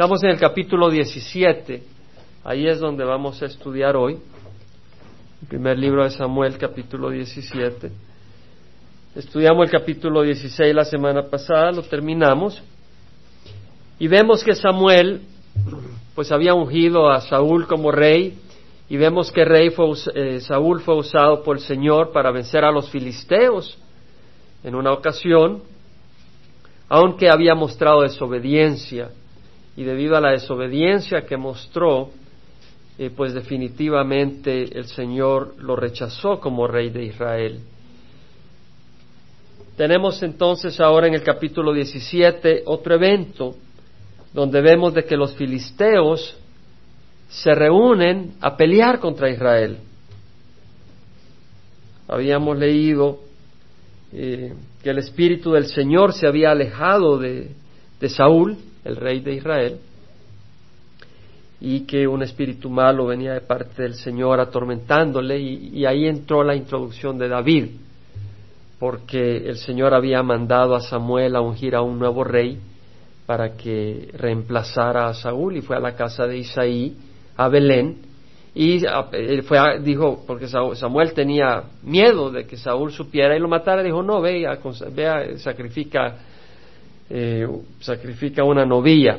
Estamos en el capítulo 17, ahí es donde vamos a estudiar hoy, el primer libro de Samuel, capítulo 17. Estudiamos el capítulo 16 la semana pasada, lo terminamos, y vemos que Samuel pues había ungido a Saúl como rey, y vemos que rey fue, eh, Saúl fue usado por el Señor para vencer a los filisteos en una ocasión, aunque había mostrado desobediencia y debido a la desobediencia que mostró, eh, pues definitivamente el Señor lo rechazó como rey de Israel. Tenemos entonces ahora en el capítulo 17 otro evento donde vemos de que los filisteos se reúnen a pelear contra Israel. Habíamos leído eh, que el espíritu del Señor se había alejado de, de Saúl el rey de Israel, y que un espíritu malo venía de parte del Señor atormentándole, y, ahí entró la introducción de David, porque el Señor había mandado a Samuel a ungir a un nuevo rey para que reemplazara a Saúl, y fue a la casa de Isaí, a Belén, y fue dijo, porque Samuel tenía miedo de que Saúl supiera y lo matara, dijo, no, ve, ve sacrifica eh, sacrifica una novilla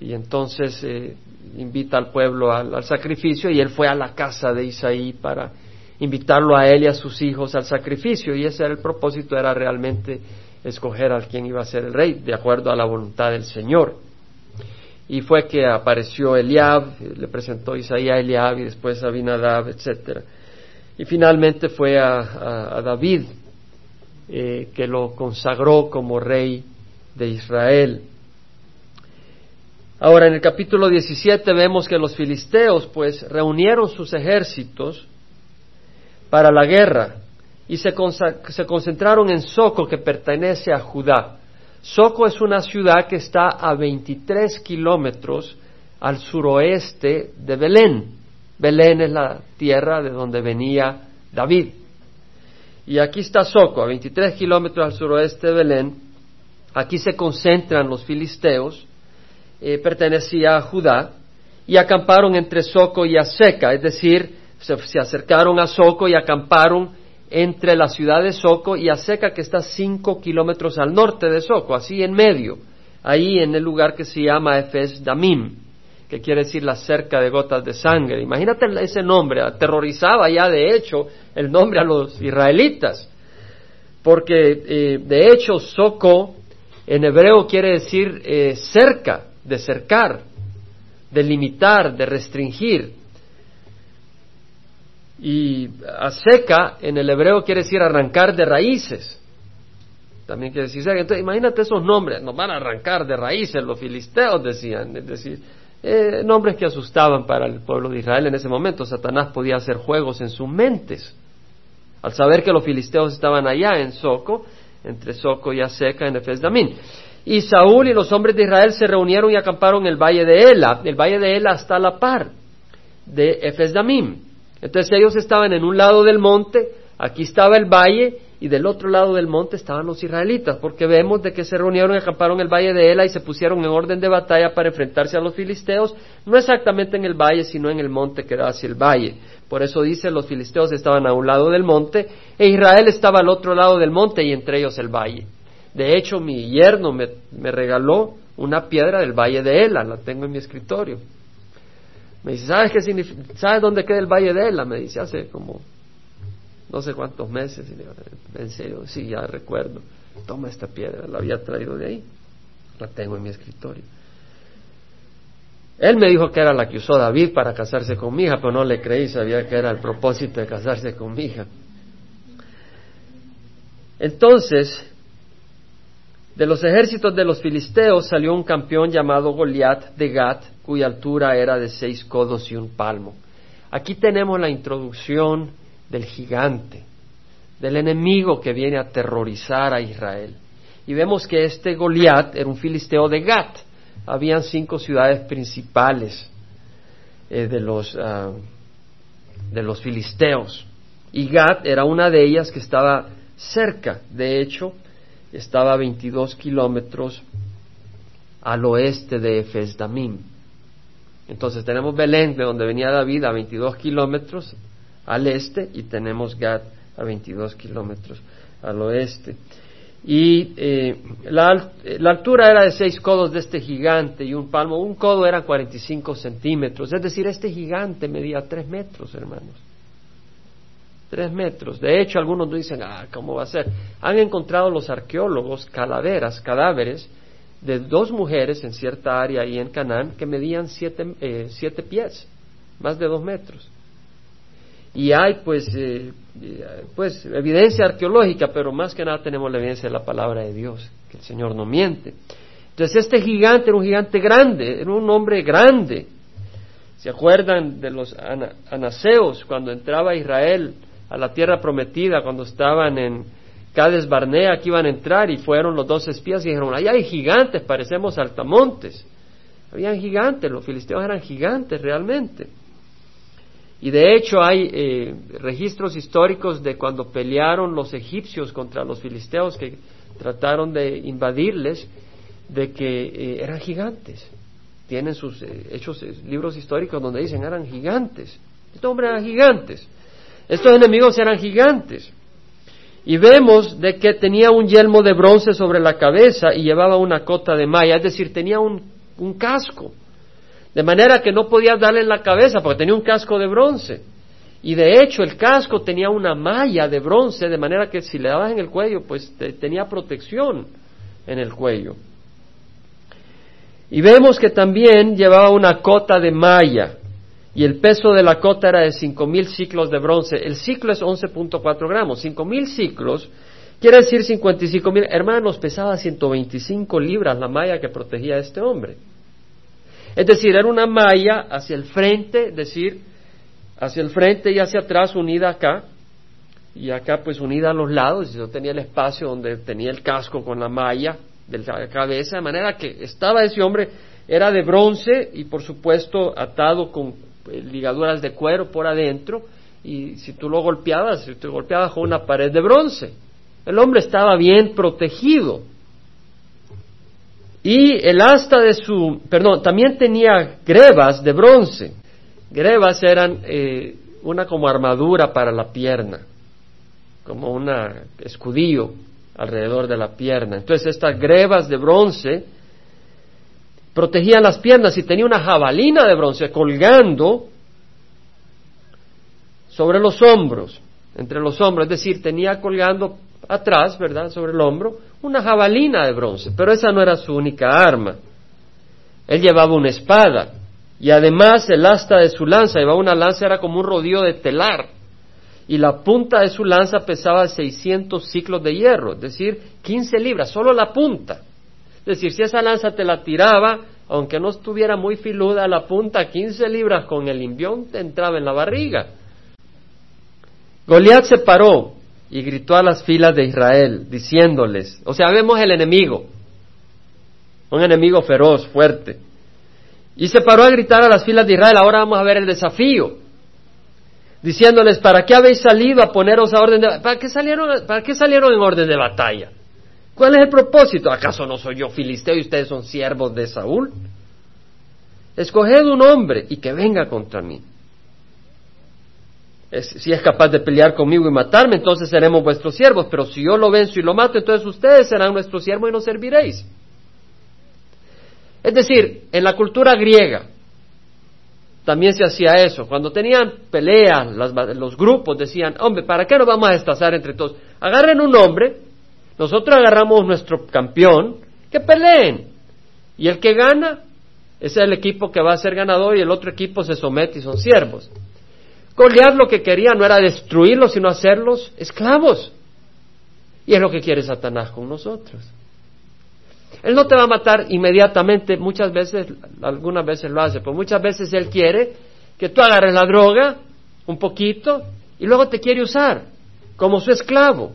y entonces eh, invita al pueblo al, sacrificio y él fue a la casa de Isaí para invitarlo a él y a sus hijos al sacrificio y ese era el propósito, era realmente escoger a quien iba a ser el rey de acuerdo a la voluntad del Señor. Y fue que apareció Eliab, le presentó Isaí a Eliab y después a Abinadab, etc. Y finalmente fue a, David, eh, que lo consagró como rey de Israel. Ahora, en el capítulo 17 vemos que los filisteos pues reunieron sus ejércitos para la guerra y se, se concentraron en Soco que pertenece a Judá. Soco es una ciudad que está a 23 kilómetros al suroeste de Belén. Belén es la tierra de donde venía David. Y aquí está Soco, a 23 kilómetros al suroeste de Belén, Aquí se concentran los filisteos, eh, pertenecía a Judá, y acamparon entre Soco y Aseca, es decir, se, acercaron a Soco y acamparon entre la ciudad de Soco y Aseca, que está cinco kilómetros al norte de Soco, así en medio, ahí en el lugar que se llama Efes Damim, que quiere decir la cerca de gotas de sangre. Imagínate ese nombre, aterrorizaba ya de hecho el nombre a los israelitas, porque eh, de hecho Soco en hebreo quiere decir eh, cerca, de cercar, de limitar, de restringir. Y a seca en el hebreo quiere decir arrancar de raíces. También quiere decir Entonces, imagínate esos nombres, nos van a arrancar de raíces, los filisteos decían, es decir, eh, nombres que asustaban para el pueblo de Israel en ese momento. Satanás podía hacer juegos en sus mentes. Al saber que los filisteos estaban allá en Soco, entre Soco y Aseca en Efes. Y Saúl y los hombres de Israel se reunieron y acamparon en el valle de Ela. El valle de Ela está a la par de Efes Damim. Entonces ellos estaban en un lado del monte, aquí estaba el valle y del otro lado del monte estaban los israelitas, porque vemos de que se reunieron y acamparon en el valle de Ela y se pusieron en orden de batalla para enfrentarse a los filisteos, no exactamente en el valle, sino en el monte que da hacia el valle. Por eso dice, los filisteos estaban a un lado del monte e Israel estaba al otro lado del monte y entre ellos el valle. De hecho, mi yerno me, regaló una piedra del valle de Ela, la tengo en mi escritorio. Me dice, ¿sabes qué significa? ¿Sabes dónde queda el valle de Ela? Me dice, hace como no sé cuántos meses. en serio, sí, ya recuerdo. Toma esta piedra, la había traído de ahí. La tengo en mi escritorio. Él me dijo que era la que usó David para casarse con mi hija, pero no le creí, sabía que era el propósito de casarse con mi hija. Entonces, de los ejércitos de los filisteos salió un campeón llamado Goliat de Gat, cuya altura era de seis codos y un palmo. Aquí tenemos la introducción del gigante, del enemigo que viene a aterrorizar a Israel. Y vemos que este Goliat era un filisteo de Gat habían cinco ciudades principales eh, de, los, ah, de los filisteos. Y Gad era una de ellas que estaba cerca, de hecho, estaba a 22 kilómetros al oeste de Efesdamim. Entonces tenemos Belén, de donde venía David, a 22 kilómetros al este, y tenemos Gad a 22 kilómetros al oeste. Y eh, la, la, altura era de seis codos de este gigante y un palmo. Un codo era 45 centímetros. Es decir, este gigante medía tres metros, hermanos. Tres metros. De hecho, algunos dicen, ah, ¿cómo va a ser? Han encontrado los arqueólogos calaveras, cadáveres de dos mujeres en cierta área ahí en Canaán que medían siete, eh, siete pies, más de dos metros. Y hay pues, eh, pues evidencia arqueológica, pero más que nada tenemos la evidencia de la palabra de Dios, que el Señor no miente. Entonces este gigante era un gigante grande, era un hombre grande. ¿Se acuerdan de los anaseos cuando entraba Israel a la tierra prometida, cuando estaban en Cades Barnea que iban a entrar y fueron los dos espías y dijeron, allá hay gigantes, parecemos altamontes. Habían gigantes, los filisteos eran gigantes realmente. Y de hecho hay eh, registros históricos de cuando pelearon los egipcios contra los filisteos que trataron de invadirles, de que eh, eran gigantes. Tienen sus eh, hechos, libros históricos donde dicen eran gigantes. Estos hombres eran gigantes. Estos enemigos eran gigantes. Y vemos de que tenía un yelmo de bronce sobre la cabeza y llevaba una cota de malla, es decir, tenía un casco. De manera que no podías darle en la cabeza porque tenía un casco de bronce. Y de hecho el casco tenía una malla de bronce, de manera que si le dabas en el cuello, pues tenía protección en el cuello. Y vemos que también llevaba una cota de malla, y el peso de la cota era de cinco mil ciclos de bronce. El ciclo es 11.4 gramos. Cinco mil ciclos quiere decir 55 mil. Hermanos, pesaba 125 libras la malla que protegía a este hombre. Es decir, era una malla hacia el frente, es decir, hacia el frente y hacia atrás unida acá, y acá pues unida a los lados, y yo tenía el espacio donde tenía el casco con la malla de la cabeza, de manera que estaba ese hombre, era de bronce y por supuesto atado con eh, ligaduras de cuero por adentro, y si tú lo golpeabas, si te golpeabas con una pared de bronce, el hombre estaba bien protegido. Y el asta de su, perdón, también tenía grebas de bronce. Grebas eran eh, una como armadura para la pierna, como un escudillo alrededor de la pierna. Entonces estas grebas de bronce protegían las piernas y tenía una jabalina de bronce colgando sobre los hombros, entre los hombros, es decir, tenía colgando atrás, ¿verdad?, sobre el hombro, una jabalina de bronce, pero esa no era su única arma. Él llevaba una espada y además el asta de su lanza, llevaba una lanza, era como un rodillo de telar y la punta de su lanza pesaba 600 ciclos de hierro, es decir, 15 libras, solo la punta. Es decir, si esa lanza te la tiraba, aunque no estuviera muy filuda, la punta 15 libras con el imbión te entraba en la barriga. Goliat se paró y gritó a las filas de Israel, diciéndoles, o sea, vemos el enemigo, un enemigo feroz, fuerte. Y se paró a gritar a las filas de Israel, ahora vamos a ver el desafío, diciéndoles, ¿para qué habéis salido a poneros a orden de ¿Para salieron, para qué salieron en orden de batalla? ¿Cuál es el propósito? ¿Acaso no soy yo filisteo y ustedes son siervos de Saúl? Escoged un hombre y que venga contra mí si es capaz de pelear conmigo y matarme, entonces seremos vuestros siervos, pero si yo lo venzo y lo mato, entonces ustedes serán nuestros siervos y nos serviréis. Es decir, en la cultura griega también se hacía eso. Cuando tenían peleas, los grupos decían, hombre, ¿para qué nos vamos a destazar entre todos? Agarren un hombre, nosotros agarramos nuestro campeón, que peleen. Y el que gana, es el equipo que va a ser ganador y el otro equipo se somete y son siervos. Goliat lo que quería no era destruirlos, sino hacerlos esclavos. Y es lo que quiere Satanás con nosotros. Él no te va a matar inmediatamente, muchas veces, algunas veces lo hace, pero muchas veces Él quiere que tú agarres la droga un poquito y luego te quiere usar como su esclavo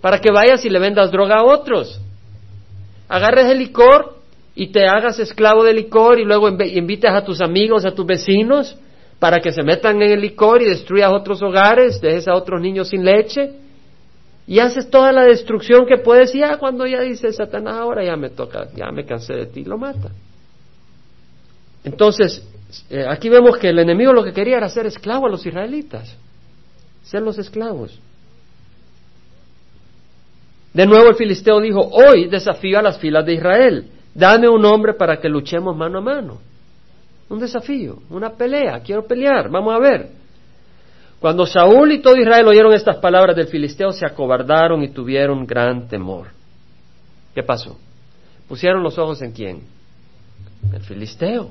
para que vayas y le vendas droga a otros. Agarres el licor y te hagas esclavo del licor y luego invites a tus amigos, a tus vecinos para que se metan en el licor y destruyas otros hogares, dejes a otros niños sin leche. y haces toda la destrucción que puedes y ya cuando ya dice Satanás ahora ya me toca, ya me cansé de ti, lo mata. Entonces, eh, aquí vemos que el enemigo lo que quería era hacer esclavo a los israelitas, ser los esclavos. De nuevo el filisteo dijo, hoy desafío a las filas de Israel, dame un hombre para que luchemos mano a mano. Un desafío, una pelea, quiero pelear, vamos a ver. Cuando Saúl y todo Israel oyeron estas palabras del filisteo, se acobardaron y tuvieron gran temor. ¿Qué pasó? Pusieron los ojos en quién? El filisteo.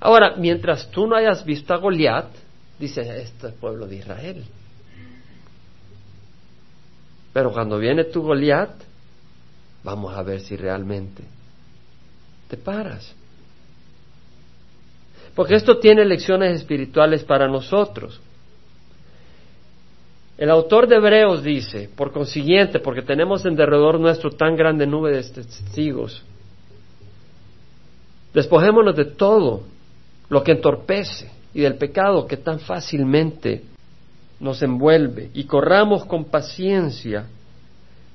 Ahora, mientras tú no hayas visto a Goliat, dice, este es el pueblo de Israel. Pero cuando viene tu Goliat, vamos a ver si realmente te paras. Porque esto tiene lecciones espirituales para nosotros. El autor de Hebreos dice, por consiguiente, porque tenemos en derredor nuestro tan grande nube de testigos, despojémonos de todo lo que entorpece y del pecado que tan fácilmente nos envuelve y corramos con paciencia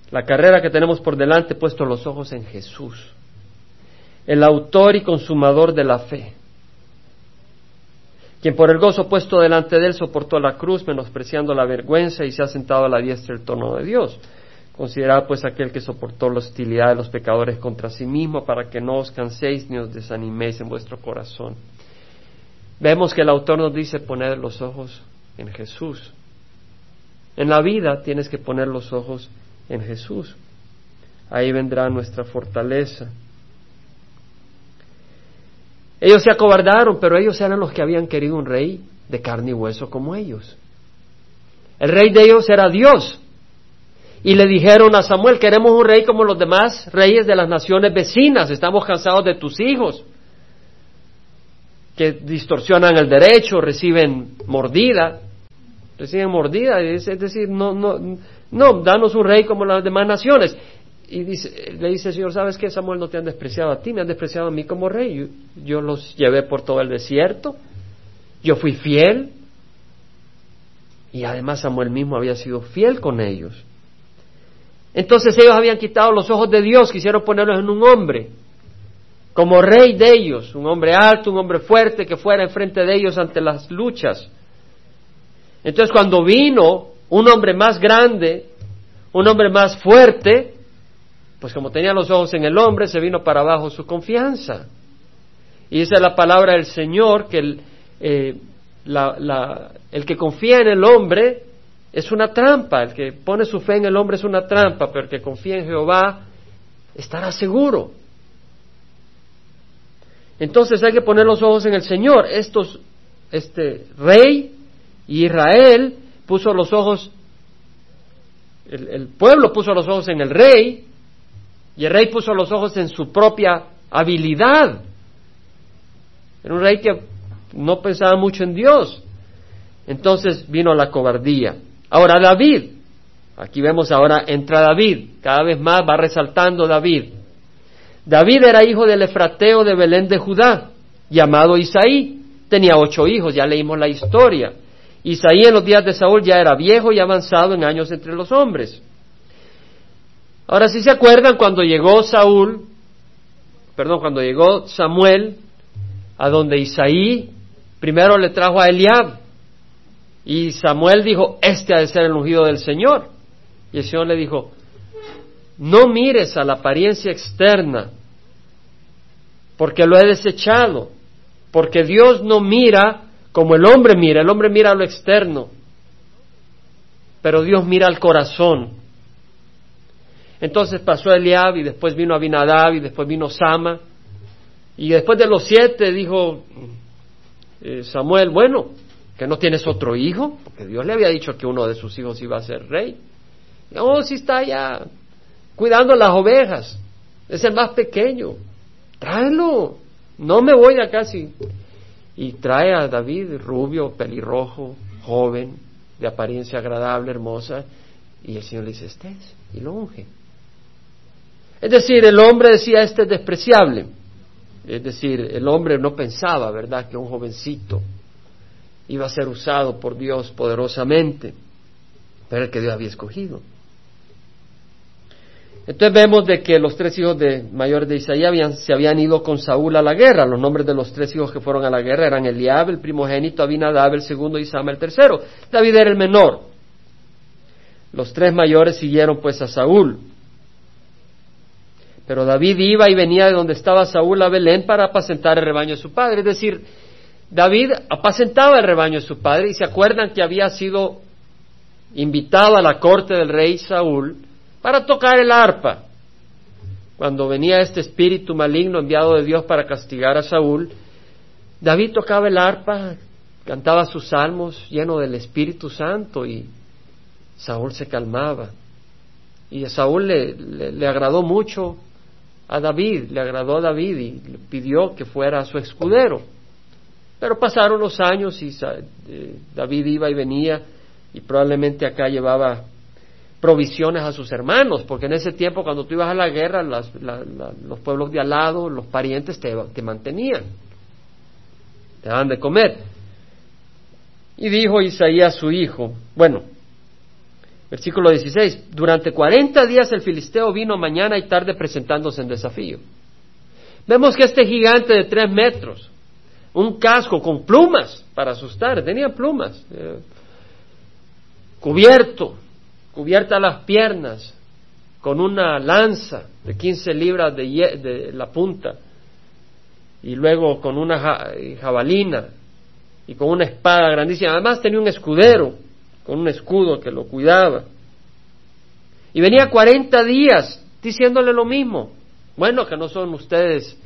la carrera que tenemos por delante puesto los ojos en Jesús, el autor y consumador de la fe, quien por el gozo puesto delante de él soportó la cruz, menospreciando la vergüenza y se ha sentado a la diestra del trono de Dios. Considerad pues aquel que soportó la hostilidad de los pecadores contra sí mismo para que no os canséis ni os desaniméis en vuestro corazón. Vemos que el autor nos dice poner los ojos en Jesús. En la vida tienes que poner los ojos en Jesús. Ahí vendrá nuestra fortaleza. Ellos se acobardaron, pero ellos eran los que habían querido un rey de carne y hueso como ellos. El rey de ellos era Dios. Y le dijeron a Samuel, queremos un rey como los demás reyes de las naciones vecinas, estamos cansados de tus hijos que distorsionan el derecho, reciben mordida, reciben mordida, es, decir, no, no, no, danos un rey como las demás naciones. Y dice, le dice el Señor, ¿sabes qué? Samuel no te han despreciado a ti, me han despreciado a mí como rey. Yo, yo los llevé por todo el desierto, yo fui fiel, y además Samuel mismo había sido fiel con ellos. Entonces ellos habían quitado los ojos de Dios, quisieron ponerlos en un hombre como rey de ellos, un hombre alto, un hombre fuerte que fuera enfrente de ellos ante las luchas. Entonces cuando vino un hombre más grande, un hombre más fuerte, pues como tenía los ojos en el hombre, se vino para abajo su confianza. Y esa es la palabra del Señor, que el, eh, el que confía en el hombre es una trampa, el que pone su fe en el hombre es una trampa, pero el que confía en Jehová estará seguro. Entonces hay que poner los ojos en el Señor. Estos, este rey Israel puso los ojos, el pueblo puso los ojos en el rey y el rey puso los ojos en su propia habilidad. Era un rey que no pensaba mucho en Dios. Entonces vino la cobardía. Ahora David, aquí vemos ahora entra David, cada vez más va resaltando David. David era hijo del Efrateo de Belén de Judá, llamado Isaí. Tenía ocho hijos, ya leímos la historia. Isaí en los días de Saúl ya era viejo y avanzado en años entre los hombres. Ahora, si se acuerdan, cuando llegó Saúl, perdón, cuando llegó Samuel, a donde Isaí primero le trajo a Eliab, y Samuel dijo, este ha de ser el ungido del Señor. Y el Señor le dijo, no mires a la apariencia externa, porque lo he desechado, porque Dios no mira como el hombre mira, el hombre mira a lo externo, pero Dios mira al corazón. Entonces pasó Eliab y después vino Abinadab y después vino Sama. Y después de los siete dijo eh, Samuel, bueno, que no tienes otro hijo, porque Dios le había dicho que uno de sus hijos iba a ser rey. Oh, sí está ya, cuidando las ovejas. Es el más pequeño. Tráelo. No me voy de acá si... Y trae a David, rubio, pelirrojo, joven, de apariencia agradable, hermosa. Y el Señor le dice, este es. Y lo unge. Es decir, el hombre decía, este es despreciable. Es decir, el hombre no pensaba, ¿verdad?, que un jovencito iba a ser usado por Dios poderosamente. pero el que Dios había escogido. Entonces vemos de que los tres hijos de mayores de Isaías se habían ido con Saúl a la guerra. Los nombres de los tres hijos que fueron a la guerra eran Eliab, el primogénito, Abinadab, el segundo, y Sama, el tercero. David era el menor. Los tres mayores siguieron pues a Saúl. Pero David iba y venía de donde estaba Saúl a Belén para apacentar el rebaño de su padre. Es decir, David apacentaba el rebaño de su padre y se acuerdan que había sido invitado a la corte del rey Saúl para tocar el arpa. Cuando venía este espíritu maligno enviado de Dios para castigar a Saúl, David tocaba el arpa, cantaba sus salmos lleno del Espíritu Santo y Saúl se calmaba. Y a Saúl le, le, agradó mucho a David, le agradó a David y le pidió que fuera su escudero. Pero pasaron los años y eh, David iba y venía y probablemente acá llevaba provisiones a sus hermanos, porque en ese tiempo cuando tú ibas a la guerra, los pueblos de al lado, los parientes te, te mantenían, te daban de comer. Y dijo Isaías su hijo, bueno, versículo 16, durante 40 días el filisteo vino mañana y tarde presentándose en desafío. Vemos que este gigante de tres metros, un casco con plumas para asustar, tenía plumas, eh, cubierto, cubierta las piernas, con una lanza de 15 libras de, de la punta, y luego con una jabalina y con una espada grandísima. Además tenía un escudero, con un escudo que lo cuidaba. Y venía 40 días diciéndole lo mismo. Bueno, que no son ustedes,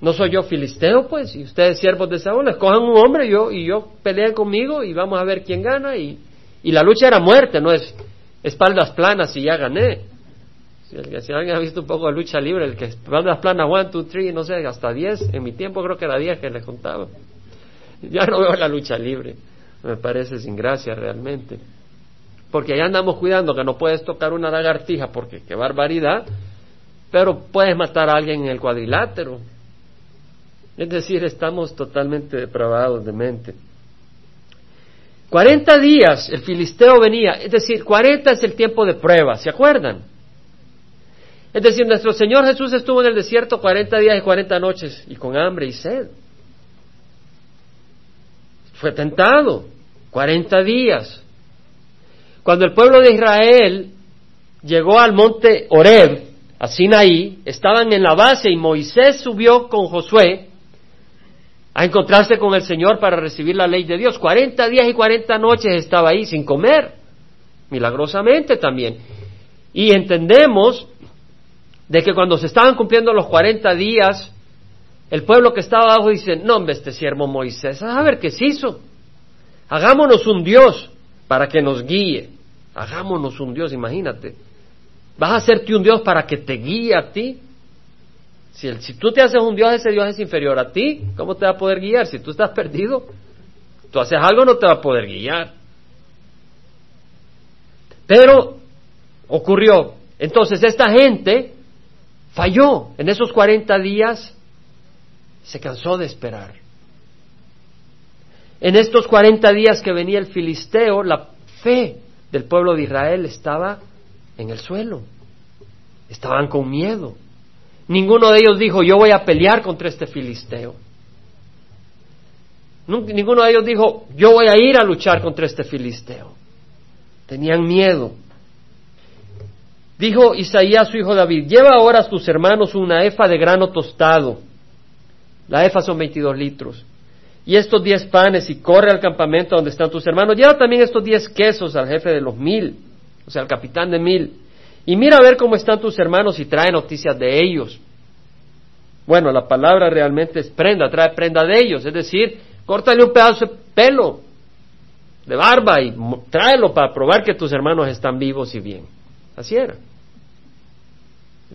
no soy yo filisteo, pues, y ustedes siervos de Saúl, escojan un hombre yo, y yo peleen conmigo y vamos a ver quién gana. Y, y la lucha era muerte, no es espaldas planas y ya gané. Si, alguien ha visto un poco de lucha libre, el que espaldas planas, one, two, three, no sé, hasta diez, en mi tiempo creo que era diez que les contaba. Ya no veo la lucha libre, me parece sin gracia realmente. Porque allá andamos cuidando que no puedes tocar una lagartija, porque qué barbaridad, pero puedes matar a alguien en el cuadrilátero. Es decir, estamos totalmente depravados de mente. Cuarenta días el filisteo venía, es decir, cuarenta es el tiempo de prueba, ¿se acuerdan? Es decir, nuestro Señor Jesús estuvo en el desierto cuarenta días y cuarenta noches y con hambre y sed. Fue tentado cuarenta días. Cuando el pueblo de Israel llegó al monte Oreb, a Sinaí, estaban en la base y Moisés subió con Josué a encontrarse con el Señor para recibir la ley de Dios. Cuarenta días y cuarenta noches estaba ahí sin comer, milagrosamente también. Y entendemos de que cuando se estaban cumpliendo los cuarenta días, el pueblo que estaba abajo dice, no, hombre, este siervo Moisés, a ver qué se hizo. Hagámonos un Dios para que nos guíe. Hagámonos un Dios, imagínate. ¿Vas a hacerte un Dios para que te guíe a ti? Si, tú te haces un Dios, ese Dios es inferior a ti, ¿cómo te va a poder guiar? Si tú estás perdido, tú haces algo, no te va a poder guiar. Pero ocurrió. Entonces esta gente falló. En esos 40 días se cansó de esperar. En estos 40 días que venía el filisteo, la fe del pueblo de Israel estaba en el suelo. Estaban con miedo. Ninguno de ellos dijo, yo voy a pelear contra este filisteo. Ninguno de ellos dijo, yo voy a ir a luchar contra este filisteo. Tenían miedo. Dijo Isaías, su hijo David, lleva ahora a tus hermanos una efa de grano tostado. La efa son 22 litros. Y estos diez panes y corre al campamento donde están tus hermanos. Lleva también estos diez quesos al jefe de los mil, o sea, al capitán de mil. Y mira a ver cómo están tus hermanos y trae noticias de ellos. Bueno, la palabra realmente es prenda, trae prenda de ellos, es decir, córtale un pedazo de pelo, de barba y tráelo para probar que tus hermanos están vivos y bien. Así era.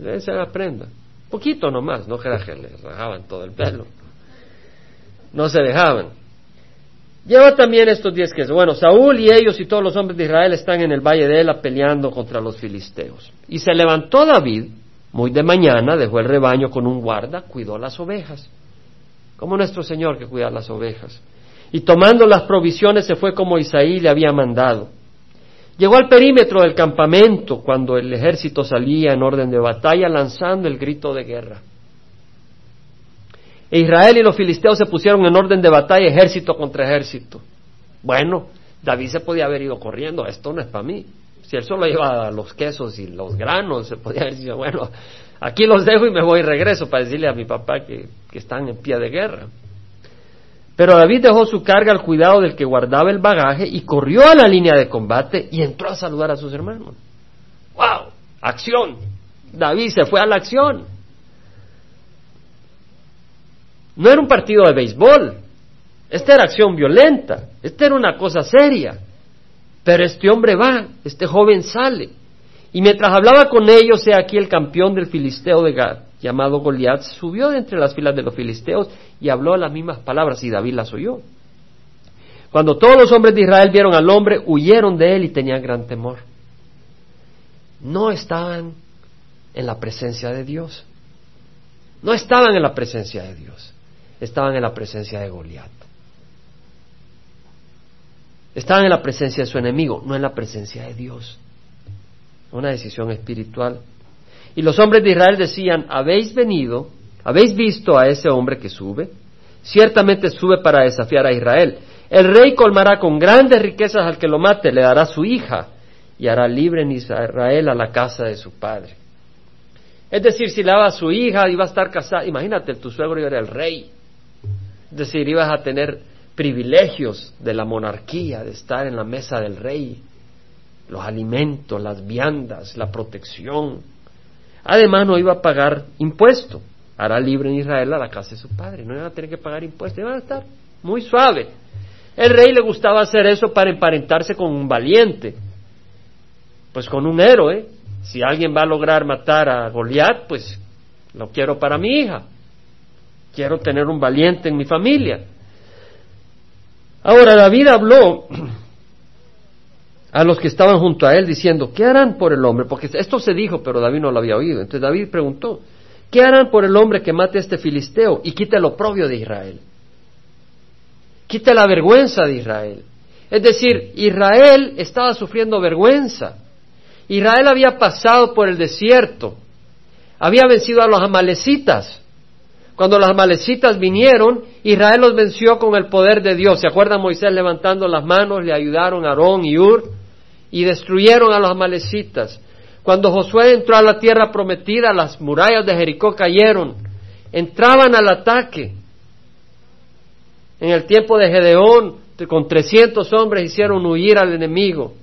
Esa era prenda. Poquito nomás, no que les rajaban todo el pelo. No se dejaban. Lleva también estos diez que Bueno, Saúl y ellos y todos los hombres de Israel están en el valle de Ela peleando contra los filisteos. Y se levantó David, muy de mañana, dejó el rebaño con un guarda, cuidó las ovejas. Como nuestro Señor que cuida las ovejas. Y tomando las provisiones se fue como Isaí le había mandado. Llegó al perímetro del campamento cuando el ejército salía en orden de batalla lanzando el grito de guerra. E Israel y los filisteos se pusieron en orden de batalla ejército contra ejército. Bueno, David se podía haber ido corriendo, esto no es para mí. Si él solo lleva los quesos y los granos, se podía haber dicho, bueno, aquí los dejo y me voy y regreso para decirle a mi papá que, que están en pie de guerra. Pero David dejó su carga al cuidado del que guardaba el bagaje y corrió a la línea de combate y entró a saludar a sus hermanos. ¡Wow! Acción. David se fue a la acción. No era un partido de béisbol. Esta era acción violenta. Esta era una cosa seria. Pero este hombre va, este joven sale. Y mientras hablaba con ellos, he aquí el campeón del filisteo de Gad, llamado Goliat, subió de entre las filas de los filisteos y habló las mismas palabras y David las oyó. Cuando todos los hombres de Israel vieron al hombre, huyeron de él y tenían gran temor. No estaban en la presencia de Dios. No estaban en la presencia de Dios. Estaban en la presencia de Goliat. Estaban en la presencia de su enemigo, no en la presencia de Dios. Una decisión espiritual. Y los hombres de Israel decían, habéis venido, habéis visto a ese hombre que sube, ciertamente sube para desafiar a Israel. El rey colmará con grandes riquezas al que lo mate, le dará su hija y hará libre en Israel a la casa de su padre. Es decir, si le daba a su hija, iba a estar casada. Imagínate, tu suegro era el rey. Es decir, ibas a tener privilegios de la monarquía, de estar en la mesa del rey, los alimentos, las viandas, la protección, Además, no iba a pagar impuesto. Hará libre en Israel a la casa de su padre. No iba a tener que pagar impuestos. Iban a estar muy suave. El rey le gustaba hacer eso para emparentarse con un valiente. Pues con un héroe. Si alguien va a lograr matar a Goliat, pues lo quiero para mi hija. Quiero tener un valiente en mi familia. Ahora David habló a los que estaban junto a él diciendo, ¿qué harán por el hombre? Porque esto se dijo, pero David no lo había oído. Entonces David preguntó, ¿qué harán por el hombre que mate a este filisteo y quite el oprobio de Israel? Quite la vergüenza de Israel. Es decir, Israel estaba sufriendo vergüenza. Israel había pasado por el desierto, había vencido a los amalecitas. Cuando los amalecitas vinieron, Israel los venció con el poder de Dios. ¿Se acuerdan Moisés levantando las manos? Le ayudaron Aarón y Ur y destruyeron a los amalecitas. Cuando Josué entró a la tierra prometida, las murallas de Jericó cayeron, entraban al ataque. En el tiempo de Gedeón, con 300 hombres hicieron huir al enemigo.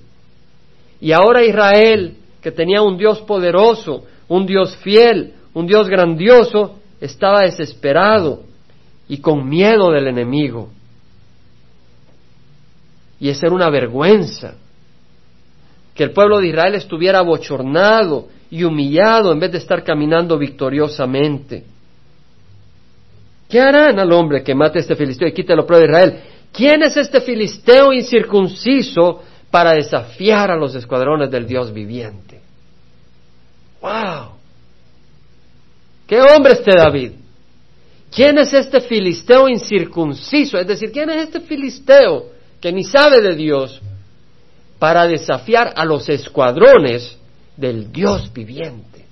Y ahora Israel, que tenía un Dios poderoso, un Dios fiel, un Dios grandioso, estaba desesperado y con miedo del enemigo. Y esa era una vergüenza que el pueblo de Israel estuviera abochornado y humillado en vez de estar caminando victoriosamente. ¿Qué harán al hombre que mate a este filisteo y quite el pueblo de Israel? ¿Quién es este filisteo incircunciso para desafiar a los escuadrones del Dios viviente? ¡Wow! ¿Qué hombre este David? ¿Quién es este filisteo incircunciso? Es decir, ¿quién es este filisteo que ni sabe de Dios para desafiar a los escuadrones del Dios viviente.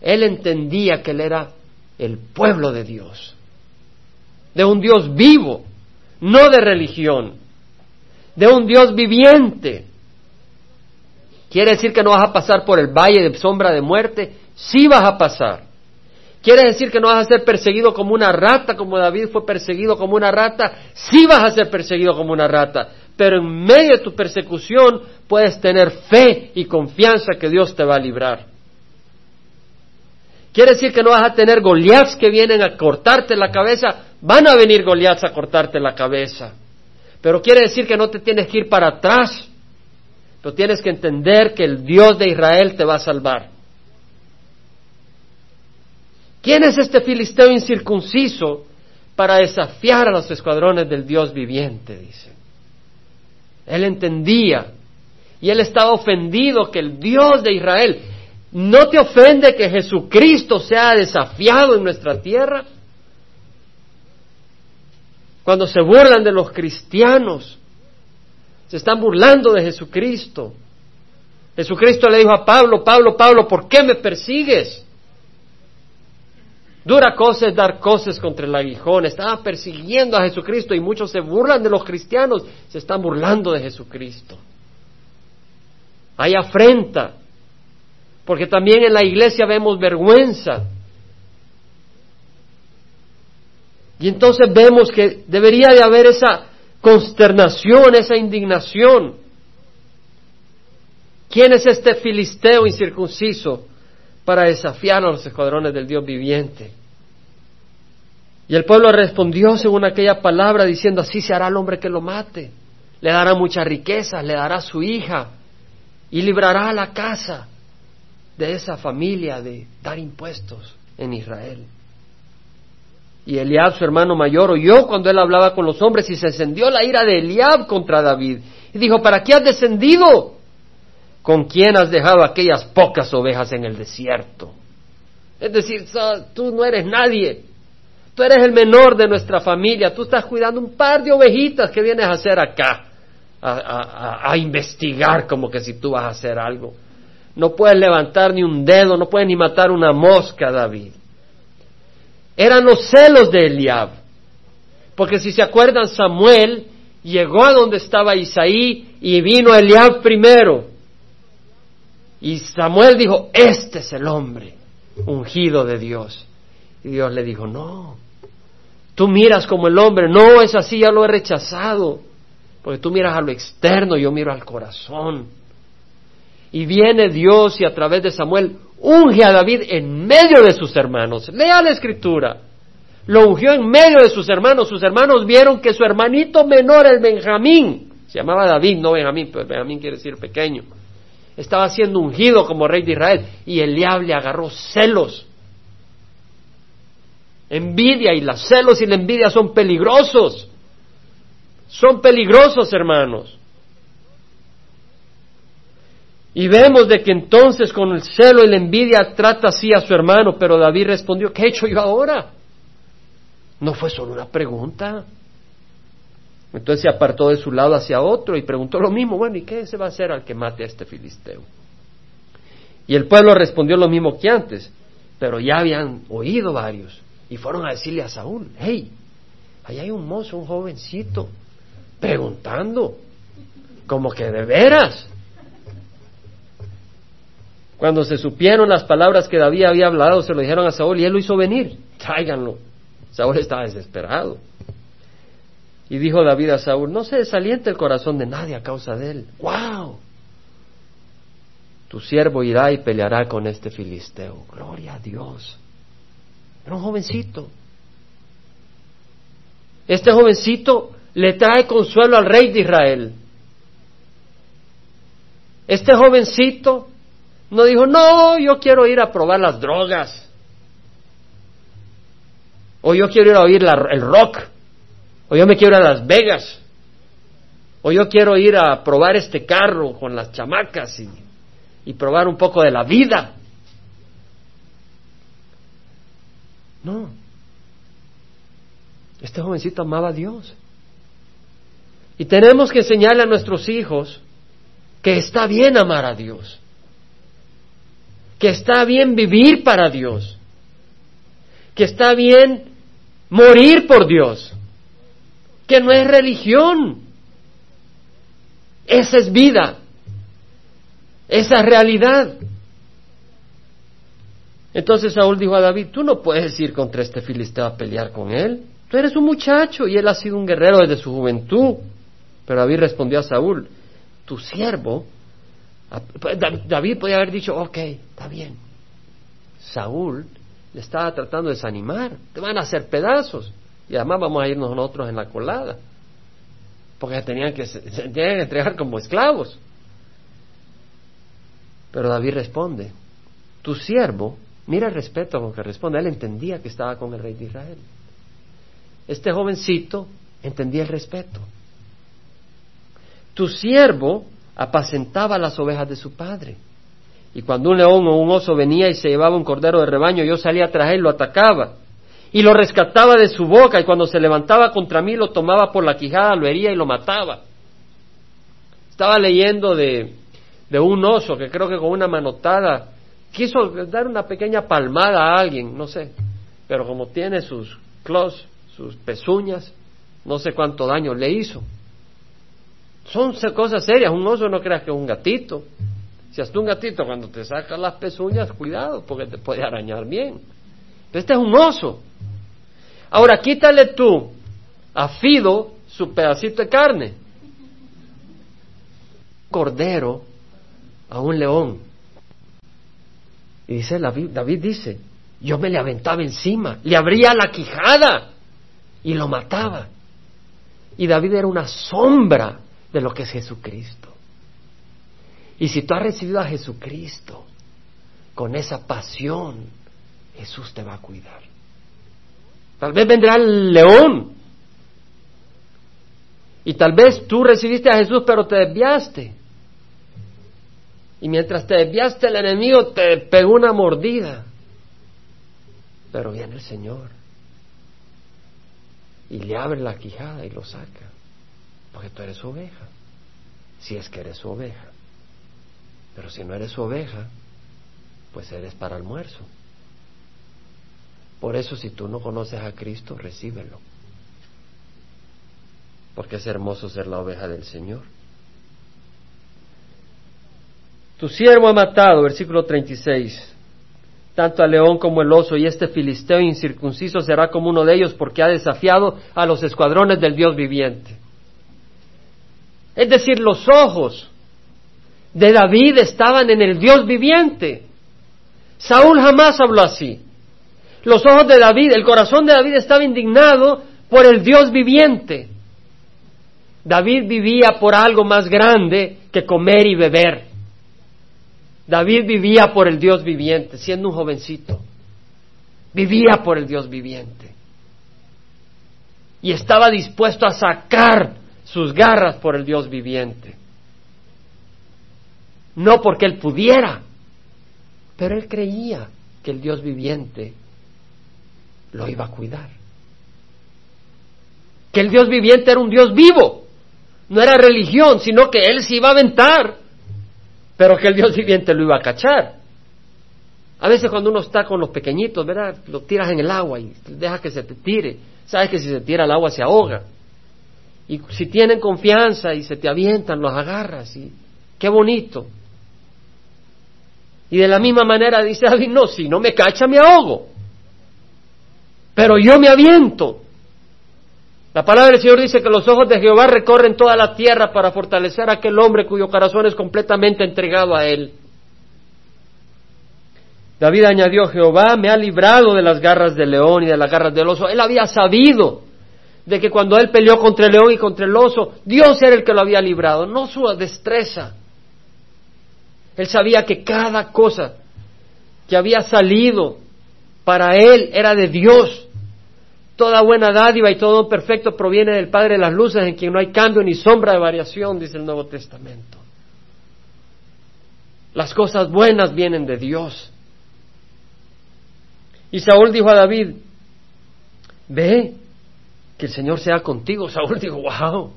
Él entendía que él era el pueblo de Dios, de un Dios vivo, no de religión, de un Dios viviente. ¿Quiere decir que no vas a pasar por el valle de sombra de muerte? Sí vas a pasar. ¿Quiere decir que no vas a ser perseguido como una rata, como David fue perseguido como una rata? Sí vas a ser perseguido como una rata, pero en medio de tu persecución puedes tener fe y confianza que Dios te va a librar. Quiere decir que no vas a tener Goliaths que vienen a cortarte la cabeza, van a venir Goliaths a cortarte la cabeza. Pero quiere decir que no te tienes que ir para atrás, pero tienes que entender que el Dios de Israel te va a salvar. ¿Quién es este filisteo incircunciso para desafiar a los escuadrones del Dios viviente? Dice. Él entendía y él estaba ofendido que el Dios de Israel no te ofende que Jesucristo sea desafiado en nuestra tierra. Cuando se burlan de los cristianos, se están burlando de Jesucristo. Jesucristo le dijo a Pablo, Pablo, Pablo, ¿por qué me persigues? Dura cosa es dar cosas contra el aguijón. Estaba persiguiendo a Jesucristo y muchos se burlan de los cristianos, se están burlando de Jesucristo. Hay afrenta, porque también en la iglesia vemos vergüenza. Y entonces vemos que debería de haber esa consternación, esa indignación. ¿Quién es este filisteo incircunciso para desafiar a los escuadrones del Dios viviente? Y el pueblo respondió según aquella palabra diciendo, así se hará el hombre que lo mate. Le dará mucha riqueza, le dará su hija y librará la casa de esa familia de dar impuestos en Israel. Y Eliab, su hermano mayor, oyó cuando él hablaba con los hombres y se encendió la ira de Eliab contra David. Y dijo, ¿para qué has descendido? ¿Con quién has dejado aquellas pocas ovejas en el desierto? Es decir, tú no eres nadie. Tú eres el menor de nuestra familia. Tú estás cuidando un par de ovejitas que vienes a hacer acá. A, a investigar como que si tú vas a hacer algo. No puedes levantar ni un dedo, no puedes ni matar una mosca, David. Eran los celos de Eliab. Porque si se acuerdan, Samuel llegó a donde estaba Isaí y vino Eliab primero. Y Samuel dijo, este es el hombre ungido de Dios. Y Dios le dijo, no, tú miras como el hombre, no es así, ya lo he rechazado. Porque tú miras a lo externo, yo miro al corazón. Y viene Dios y a través de Samuel unge a David en medio de sus hermanos. Lea la escritura. Lo ungió en medio de sus hermanos. Sus hermanos vieron que su hermanito menor, el Benjamín, se llamaba David, no Benjamín, pero Benjamín quiere decir pequeño, estaba siendo ungido como rey de Israel y el le agarró celos. Envidia y los celos y la envidia son peligrosos. Son peligrosos, hermanos. Y vemos de que entonces con el celo y la envidia trata así a su hermano, pero David respondió, ¿qué he hecho yo ahora? No fue solo una pregunta. Entonces se apartó de su lado hacia otro y preguntó lo mismo, bueno, ¿y qué se va a hacer al que mate a este filisteo? Y el pueblo respondió lo mismo que antes, pero ya habían oído varios y fueron a decirle a Saúl, hey, ahí hay un mozo, un jovencito, preguntando, como que de veras, cuando se supieron las palabras que David había hablado, se lo dijeron a Saúl y él lo hizo venir. Tráiganlo. Saúl estaba desesperado. Y dijo David a Saúl, no se desaliente el corazón de nadie a causa de él. ¡Wow! Tu siervo irá y peleará con este filisteo. Gloria a Dios. Era un jovencito. Este jovencito le trae consuelo al rey de Israel. Este jovencito no dijo, no, yo quiero ir a probar las drogas. O yo quiero ir a oír el rock. O yo me quiero ir a Las Vegas. O yo quiero ir a probar este carro con las chamacas y, probar un poco de la vida. No. Este jovencito amaba a Dios. Y tenemos que enseñarle a nuestros hijos que está bien amar a Dios que está bien vivir para Dios, que está bien morir por Dios, que no es religión, esa es vida, esa es realidad. Entonces Saúl dijo a David, tú no puedes ir contra este filisteo a pelear con él, tú eres un muchacho y él ha sido un guerrero desde su juventud. Pero David respondió a Saúl, tu siervo pues, David podía haber dicho, ok, está bien. Saúl le estaba tratando de desanimar, te van a hacer pedazos. Y además vamos a irnos nosotros en la colada. Porque tenían que, se, tenían que entregar como esclavos. Pero David responde, tu siervo, mira el respeto con que responde, él entendía que estaba con el rey de Israel. Este jovencito entendía el respeto. Tu siervo apacentaba las ovejas de su padre. Y cuando un león o un oso venía y se llevaba un cordero de rebaño, yo salía tras él, lo atacaba y lo rescataba de su boca y cuando se levantaba contra mí lo tomaba por la quijada, lo hería y lo mataba. Estaba leyendo de, un oso que creo que con una manotada quiso dar una pequeña palmada a alguien, no sé, pero como tiene sus claws, sus pezuñas, no sé cuánto daño le hizo. Son cosas serias, un oso no creas que es un gatito. Si hasta un gatito cuando te saca las pezuñas, cuidado, porque te puede arañar bien. Este es un oso. Ahora quítale tú a Fido su pedacito de carne. Cordero a un león. Y dice David, David dice, yo me le aventaba encima, le abría la quijada y lo mataba. Y David era una sombra de lo que es Jesucristo. Y si tú has recibido a Jesucristo con esa pasión, Jesús te va a cuidar. Tal vez vendrá el león. Y tal vez tú recibiste a Jesús pero te desviaste. Y mientras te desviaste el enemigo te pegó una mordida. Pero viene el Señor. Y le abre la quijada y lo saca. Porque tú eres oveja. Si es que eres oveja. Pero si no eres oveja, pues eres para almuerzo. Por eso si tú no conoces a Cristo, recíbelo. Porque es hermoso ser la oveja del Señor. Tu siervo ha matado, versículo 36, tanto al león como el oso, y este filisteo incircunciso será como uno de ellos porque ha desafiado a los escuadrones del Dios viviente. Es decir, los ojos de David estaban en el Dios viviente. Saúl jamás habló así. Los ojos de David, el corazón de David estaba indignado por el Dios viviente. David vivía por algo más grande que comer y beber. David vivía por el Dios viviente, siendo un jovencito. Vivía por el Dios viviente. Y estaba dispuesto a sacar sus garras por el Dios viviente no porque él pudiera, pero él creía que el Dios viviente lo iba a cuidar. Que el Dios viviente era un Dios vivo, no era religión, sino que él se iba a aventar, pero que el Dios viviente lo iba a cachar. A veces cuando uno está con los pequeñitos, ¿verdad? Lo tiras en el agua y deja que se te tire. Sabes que si se tira al agua se ahoga. Y si tienen confianza y se te avientan, los agarras. Y qué bonito. Y de la misma manera dice David, no, si no me cacha me ahogo. Pero yo me aviento. La palabra del Señor dice que los ojos de Jehová recorren toda la tierra para fortalecer a aquel hombre cuyo corazón es completamente entregado a él. David añadió, Jehová me ha librado de las garras del león y de las garras del oso. Él había sabido de que cuando él peleó contra el león y contra el oso, Dios era el que lo había librado, no su destreza. Él sabía que cada cosa que había salido para él era de Dios. Toda buena dádiva y todo perfecto proviene del Padre de las Luces, en quien no hay cambio ni sombra de variación, dice el Nuevo Testamento. Las cosas buenas vienen de Dios. Y Saúl dijo a David, ve, que el Señor sea contigo. Saúl dijo, wow,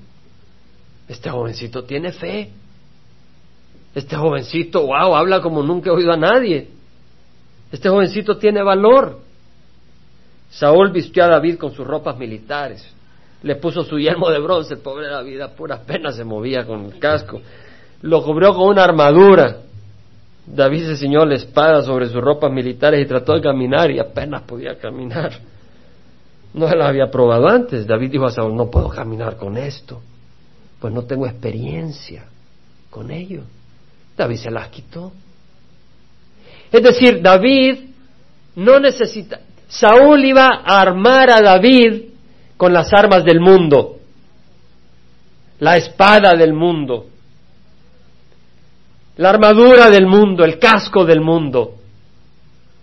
este jovencito tiene fe. Este jovencito, wow, habla como nunca he oído a nadie. Este jovencito tiene valor. Saúl vistió a David con sus ropas militares. Le puso su yelmo de bronce, el pobre David a se movía con el casco. Lo cubrió con una armadura. David se ciñó la espada sobre sus ropas militares y trató de caminar y apenas podía caminar. No se la había probado antes. David dijo a Saúl, no puedo caminar con esto, pues no tengo experiencia con ello. David se las quitó. Es decir, David no necesita, Saúl iba a armar a David con las armas del mundo, la espada del mundo, la armadura del mundo, el casco del mundo.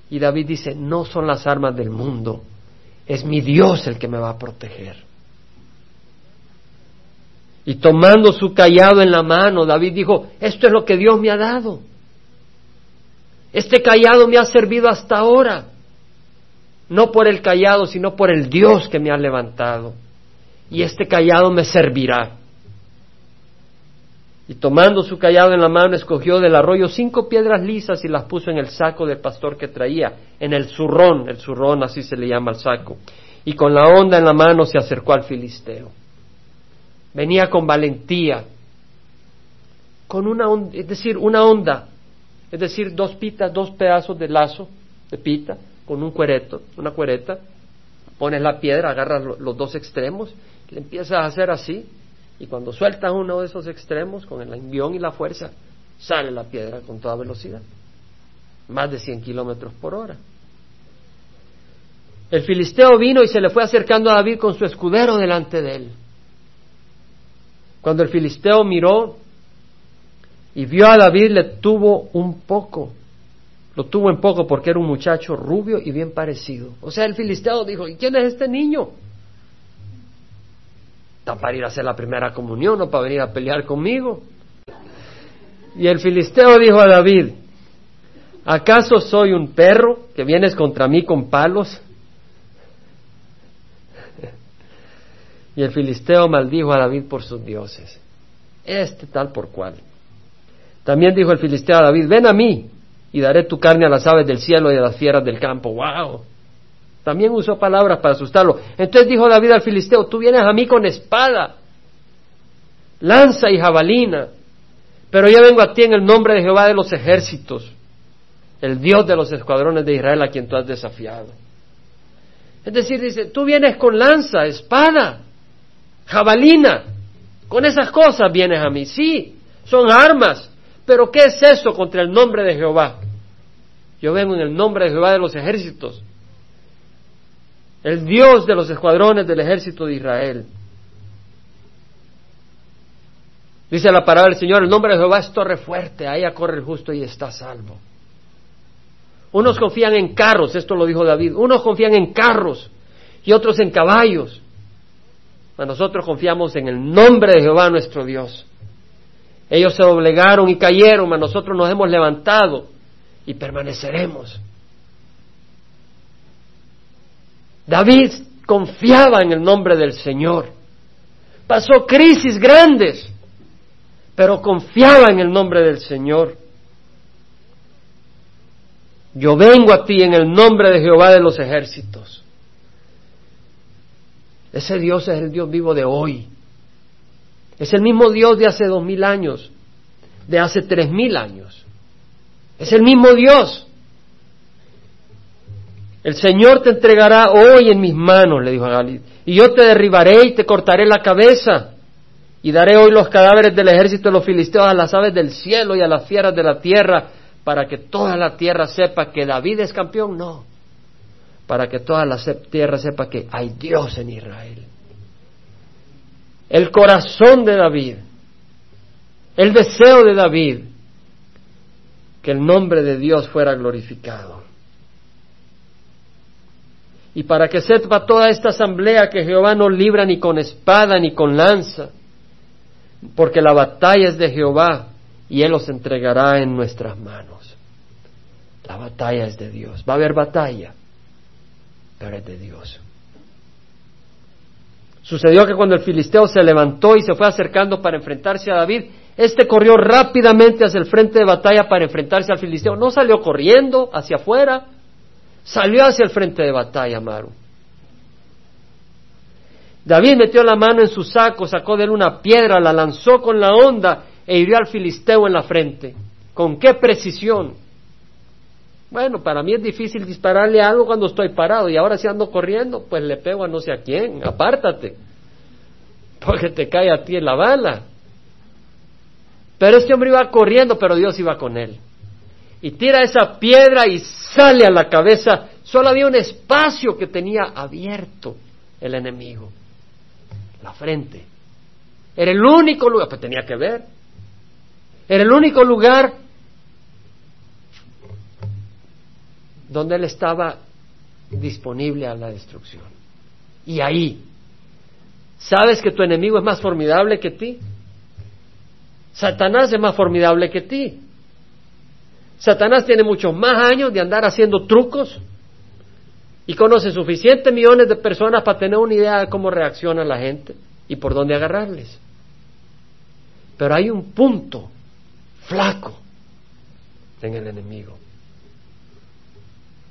Y David dice, no son las armas del mundo, es mi Dios el que me va a proteger. Y tomando su callado en la mano, David dijo, esto es lo que Dios me ha dado. Este callado me ha servido hasta ahora. No por el callado, sino por el Dios que me ha levantado. Y este callado me servirá. Y tomando su callado en la mano, escogió del arroyo cinco piedras lisas y las puso en el saco del pastor que traía, en el zurrón, el zurrón así se le llama al saco. Y con la onda en la mano se acercó al filisteo. Venía con valentía, con una onda, es decir, una onda, es decir, dos pitas, dos pedazos de lazo de pita, con un cuereto, una cuereta, pones la piedra, agarras los dos extremos, le empiezas a hacer así, y cuando sueltas uno de esos extremos, con el envión y la fuerza, sale la piedra con toda velocidad, más de 100 kilómetros por hora. El filisteo vino y se le fue acercando a David con su escudero delante de él. Cuando el filisteo miró y vio a David, le tuvo un poco. Lo tuvo en poco porque era un muchacho rubio y bien parecido. O sea, el filisteo dijo, ¿y quién es este niño? para ir a hacer la primera comunión o para venir a pelear conmigo. Y el filisteo dijo a David, ¿acaso soy un perro que vienes contra mí con palos? Y el filisteo maldijo a David por sus dioses, este tal por cual. También dijo el filisteo a David, ven a mí y daré tu carne a las aves del cielo y a las fieras del campo. ¡Wow! También usó palabras para asustarlo. Entonces dijo David al filisteo, tú vienes a mí con espada, lanza y jabalina, pero yo vengo a ti en el nombre de Jehová de los ejércitos, el Dios de los escuadrones de Israel a quien tú has desafiado. Es decir, dice, tú vienes con lanza, espada, jabalina, con esas cosas vienes a mí. Sí, son armas, pero ¿qué es eso contra el nombre de Jehová? Yo vengo en el nombre de Jehová de los ejércitos, el Dios de los escuadrones del ejército de Israel. Dice la palabra del Señor, el nombre de Jehová es torre fuerte, ahí corre el justo y está salvo. Unos confían en carros, esto lo dijo David, unos confían en carros y otros en caballos. Mas nosotros confiamos en el nombre de Jehová nuestro Dios. Ellos se doblegaron y cayeron, mas nosotros nos hemos levantado y permaneceremos. David confiaba en el nombre del Señor. Pasó crisis grandes, pero confiaba en el nombre del Señor. Yo vengo a ti en el nombre de Jehová de los ejércitos. Ese Dios es el Dios vivo de hoy. Es el mismo Dios de hace dos mil años, de hace tres mil años. Es el mismo Dios. El Señor te entregará hoy en mis manos, le dijo a Galid, y yo te derribaré y te cortaré la cabeza, y daré hoy los cadáveres del ejército de los filisteos a las aves del cielo y a las fieras de la tierra, para que toda la tierra sepa que David es campeón, no, para que toda la tierra sepa que hay Dios en Israel. El corazón de David, el deseo de David, que el nombre de Dios fuera glorificado y para que sepa toda esta asamblea que Jehová no libra ni con espada ni con lanza, porque la batalla es de Jehová y Él los entregará en nuestras manos. La batalla es de Dios. Va a haber batalla, pero es de Dios. Sucedió que cuando el filisteo se levantó y se fue acercando para enfrentarse a David, éste corrió rápidamente hacia el frente de batalla para enfrentarse al filisteo. No salió corriendo hacia afuera, Salió hacia el frente de batalla, Maru. David metió la mano en su saco, sacó de él una piedra, la lanzó con la onda e hirió al filisteo en la frente. ¿Con qué precisión? Bueno, para mí es difícil dispararle algo cuando estoy parado y ahora si ando corriendo, pues le pego a no sé a quién, apártate, porque te cae a ti en la bala. Pero este hombre iba corriendo, pero Dios iba con él y tira esa piedra y sale a la cabeza. Solo había un espacio que tenía abierto el enemigo, la frente. Era el único lugar, pues tenía que ver. Era el único lugar donde él estaba disponible a la destrucción. Y ahí, ¿sabes que tu enemigo es más formidable que ti? Satanás es más formidable que ti. Satanás tiene muchos más años de andar haciendo trucos y conoce suficientes millones de personas para tener una idea de cómo reacciona la gente y por dónde agarrarles. Pero hay un punto flaco en el enemigo.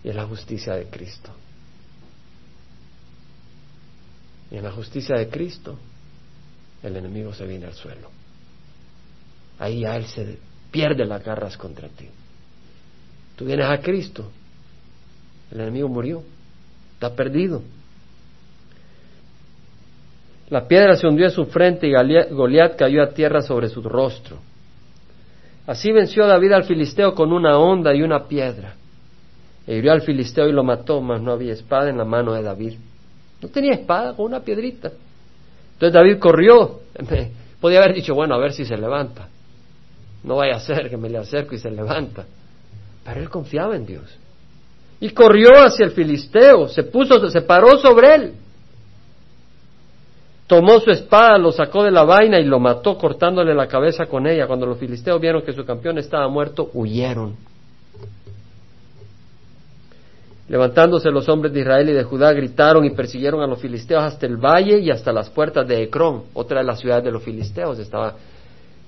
Y es la justicia de Cristo. Y en la justicia de Cristo, el enemigo se viene al suelo. Ahí ya él se pierde las garras contra ti. Tú vienes a Cristo, el enemigo murió, está perdido. La piedra se hundió en su frente y Goliat cayó a tierra sobre su rostro. Así venció David al filisteo con una onda y una piedra. E hirió al filisteo y lo mató, mas no había espada en la mano de David. No tenía espada, con una piedrita. Entonces David corrió. Podía haber dicho, bueno, a ver si se levanta. No vaya a ser que me le acerco y se levanta. Pero él confiaba en Dios. Y corrió hacia el filisteo, se puso, se paró sobre él tomó su espada, lo sacó de la vaina y lo mató cortándole la cabeza con ella. Cuando los filisteos vieron que su campeón estaba muerto, huyeron. Levantándose los hombres de Israel y de Judá, gritaron y persiguieron a los filisteos hasta el valle y hasta las puertas de Ecrón, otra de las ciudades de los filisteos. Estaba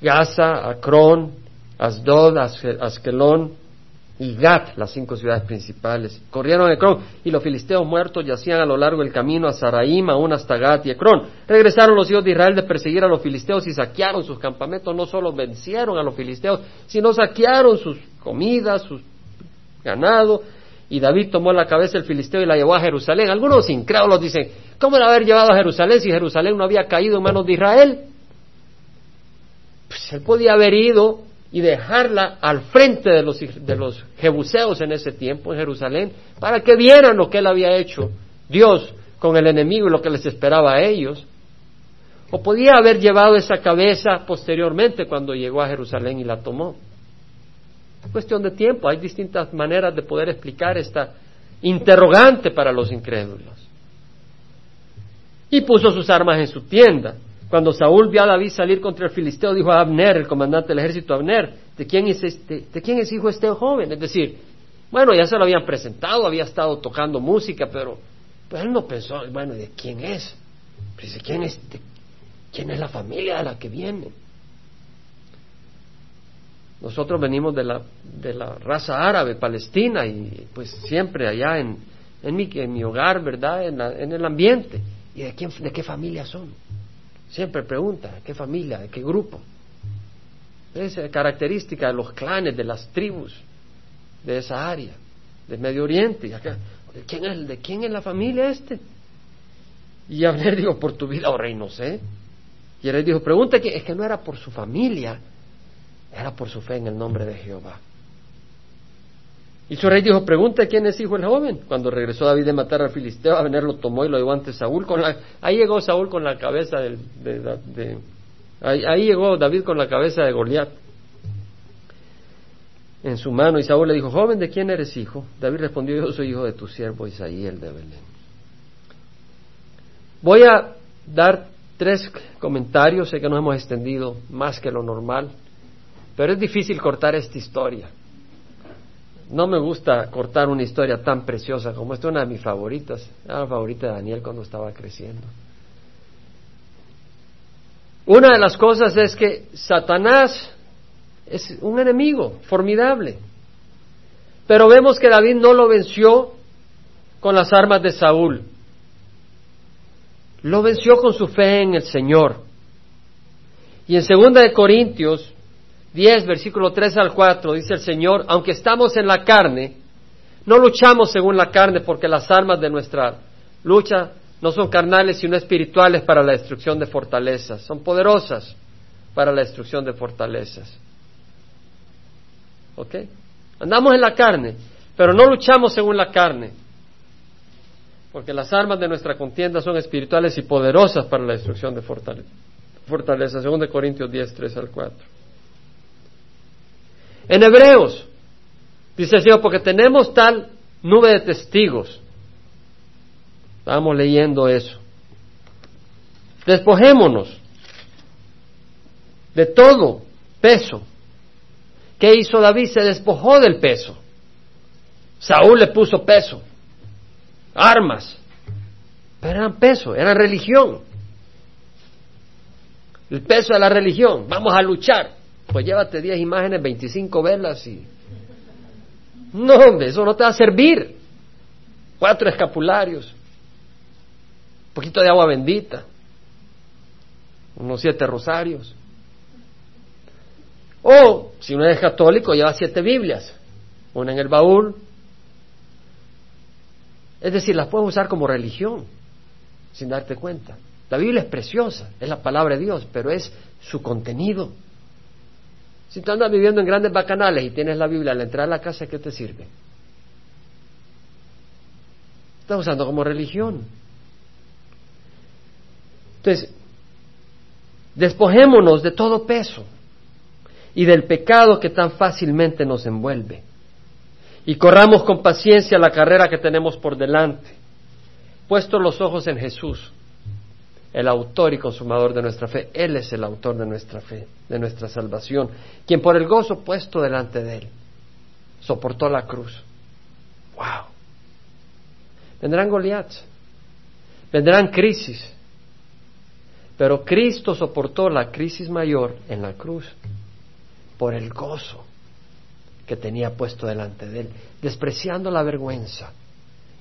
Gaza, Acrón, Asdod, Askelón, y Gat, las cinco ciudades principales. Corrieron a Ecrón y los filisteos muertos yacían a lo largo del camino a Saraim, aún hasta Gat y Ecrón. Regresaron los hijos de Israel de perseguir a los filisteos y saquearon sus campamentos. No solo vencieron a los filisteos, sino saquearon sus comidas, sus ganado. Y David tomó la cabeza del filisteo y la llevó a Jerusalén. Algunos incrédulos dicen, ¿cómo la haber llevado a Jerusalén si Jerusalén no había caído en manos de Israel? Pues él podía haber ido y dejarla al frente de los, de los jebuseos en ese tiempo en Jerusalén para que vieran lo que él había hecho Dios con el enemigo y lo que les esperaba a ellos. O podía haber llevado esa cabeza posteriormente cuando llegó a Jerusalén y la tomó. Es cuestión de tiempo, hay distintas maneras de poder explicar esta interrogante para los incrédulos. Y puso sus armas en su tienda. Cuando Saúl vio a David salir contra el filisteo, dijo a Abner, el comandante del ejército, Abner, ¿de quién es este, de quién es hijo este joven? Es decir, bueno, ya se lo habían presentado, había estado tocando música, pero pues él no pensó, bueno, ¿de quién es? Pues, ¿quién es, quién es la familia de la que viene? Nosotros venimos de la, de la raza árabe, palestina, y pues siempre allá en, en, mi, en mi hogar, ¿verdad? En, en el ambiente. ¿Y de, quién, de qué familia son? Siempre pregunta, ¿qué familia? ¿De qué grupo? Es característica de los clanes, de las tribus de esa área, del Medio Oriente. Y acá, ¿de quién es, de quién es la familia este? Y Abner dijo, por tu vida, oh rey, no sé. Y él dijo, pregunta que es que no era por su familia, era por su fe en el nombre de Jehová. Y su rey dijo, pregunta quién es hijo el joven. Cuando regresó David de matar al filisteo, Abner lo tomó y lo llevó ante Saúl. Con la... Ahí llegó Saúl con la cabeza de... ahí, llegó David con la cabeza de Goliat en su mano. Y Saúl le dijo, joven, ¿de quién eres hijo? David respondió, yo soy hijo de tu siervo Isaí, el de Belén. Voy a dar tres comentarios. Sé que nos hemos extendido más que lo normal, pero es difícil cortar esta historia. No me gusta cortar una historia tan preciosa como esta, una de mis favoritas. La favorita de Daniel cuando estaba creciendo. Una de las cosas es que Satanás es un enemigo formidable. Pero vemos que David no lo venció con las armas de Saúl. Lo venció con su fe en el Señor. Y en segunda de Corintios 10, versículo 3 al 4, dice el Señor, aunque estamos en la carne, no luchamos según la carne porque las armas de nuestra lucha no son carnales sino espirituales para la destrucción de fortalezas, son poderosas para la destrucción de fortalezas. ¿Ok? Andamos en la carne, pero no luchamos según la carne, porque las armas de nuestra contienda son espirituales y poderosas para la destrucción de fortalezas. Fortaleza, según de Corintios 10, 3 al 4. En Hebreos, dice el Señor, porque tenemos tal nube de testigos. Estamos leyendo eso. Despojémonos de todo peso. ¿Qué hizo David? Se despojó del peso. Saúl le puso peso, armas, pero eran peso, eran religión. El peso de la religión. Vamos a luchar. Pues llévate 10 imágenes, 25 velas y... No, hombre, eso no te va a servir. Cuatro escapularios. Un poquito de agua bendita. Unos siete rosarios. O, si no eres católico, lleva siete Biblias. Una en el baúl. Es decir, las puedes usar como religión, sin darte cuenta. La Biblia es preciosa, es la palabra de Dios, pero es su contenido. Si tú andas viviendo en grandes bacanales y tienes la Biblia al entrar a la casa, ¿qué te sirve? Estás usando como religión. Entonces, despojémonos de todo peso y del pecado que tan fácilmente nos envuelve. Y corramos con paciencia la carrera que tenemos por delante, puestos los ojos en Jesús, el autor y consumador de nuestra fe. Él es el autor de nuestra fe, de nuestra salvación, quien por el gozo puesto delante de Él soportó la cruz. ¡Wow! Vendrán Goliaths, vendrán crisis, pero Cristo soportó la crisis mayor en la cruz por el gozo que tenía puesto delante de él, despreciando la vergüenza,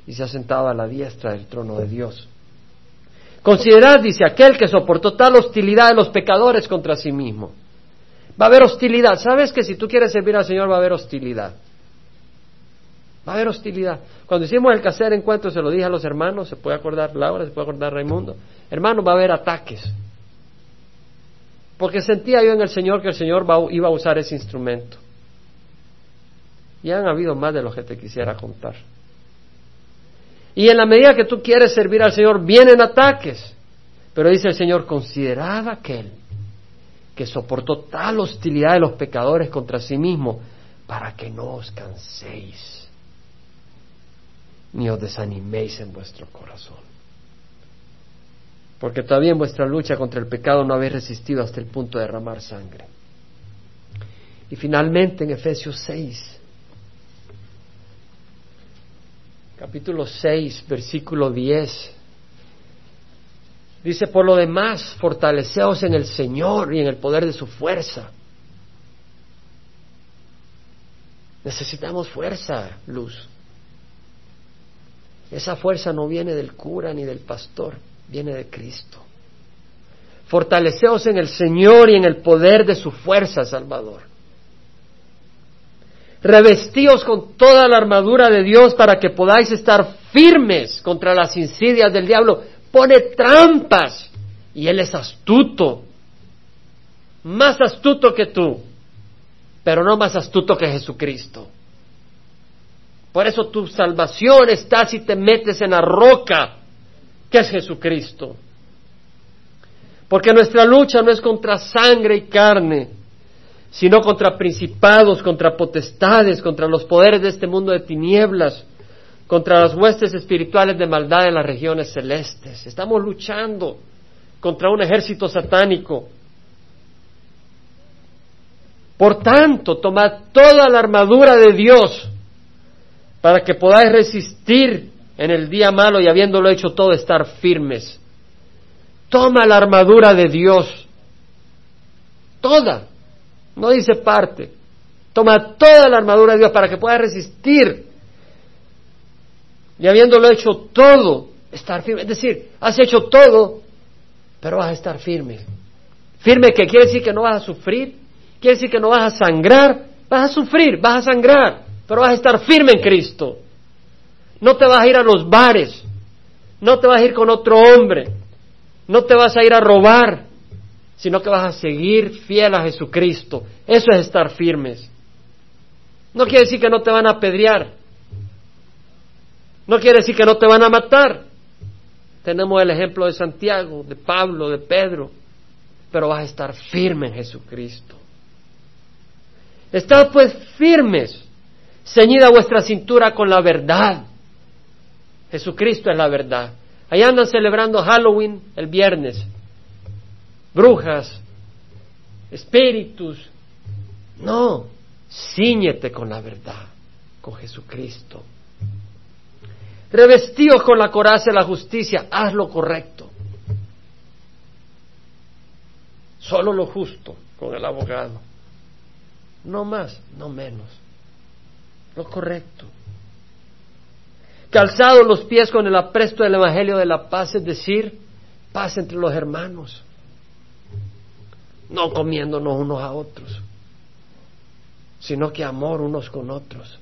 y se ha sentado a la diestra del trono de Dios. Considerad, dice, aquel que soportó tal hostilidad de los pecadores contra sí mismo. Va a haber hostilidad. ¿Sabes que si tú quieres servir al Señor va a haber hostilidad? Va a haber hostilidad. Cuando hicimos el caser encuentro, se lo dije a los hermanos, se puede acordar Laura, se puede acordar Raimundo. Hermano, va a haber ataques. Porque sentía yo en el Señor que el Señor iba a usar ese instrumento. Y han habido más de lo que te quisiera contar. Y en la medida que tú quieres servir al Señor, vienen ataques. Pero dice el Señor, considerad aquel que soportó tal hostilidad de los pecadores contra sí mismo, para que no os canséis, ni os desaniméis en vuestro corazón porque todavía en vuestra lucha contra el pecado no habéis resistido hasta el punto de derramar sangre. Y finalmente en Efesios 6, capítulo 6, versículo 10, dice, por lo demás, fortaleceos en el Señor y en el poder de su fuerza. Necesitamos fuerza, luz. Esa fuerza no viene del cura ni del pastor viene de Cristo. Fortaleceos en el Señor y en el poder de su fuerza, Salvador. Revestíos con toda la armadura de Dios para que podáis estar firmes contra las insidias del diablo. Pone trampas y Él es astuto, más astuto que tú, pero no más astuto que Jesucristo. Por eso tu salvación está si te metes en la roca que es Jesucristo. Porque nuestra lucha no es contra sangre y carne, sino contra principados, contra potestades, contra los poderes de este mundo de tinieblas, contra las huestes espirituales de maldad en las regiones celestes. Estamos luchando contra un ejército satánico. Por tanto, tomad toda la armadura de Dios para que podáis resistir en el día malo y habiéndolo hecho todo estar firmes. Toma la armadura de Dios, toda, no dice parte, toma toda la armadura de Dios para que puedas resistir y habiéndolo hecho todo, estar firme. Es decir, has hecho todo, pero vas a estar firme. Firme que quiere decir que no vas a sufrir, quiere decir que no vas a sangrar, vas a sufrir, vas a sangrar, pero vas a estar firme en Cristo. No te vas a ir a los bares, no te vas a ir con otro hombre, no te vas a ir a robar, sino que vas a seguir fiel a Jesucristo. Eso es estar firmes. No quiere decir que no te van a apedrear. No quiere decir que no te van a matar. Tenemos el ejemplo de Santiago, de Pablo, de Pedro. Pero vas a estar firme en Jesucristo. Estad pues firmes, ceñida vuestra cintura con la verdad Jesucristo es la verdad. Ahí andan celebrando Halloween el viernes. Brujas, espíritus. No, ciñete con la verdad, con Jesucristo. Revestíos con la coraza de la justicia, haz lo correcto. Solo lo justo con el abogado. No más, no menos. Lo correcto. Calzado los pies con el apresto del Evangelio de la paz, es decir, paz entre los hermanos. No comiéndonos unos a otros, sino que amor unos con otros.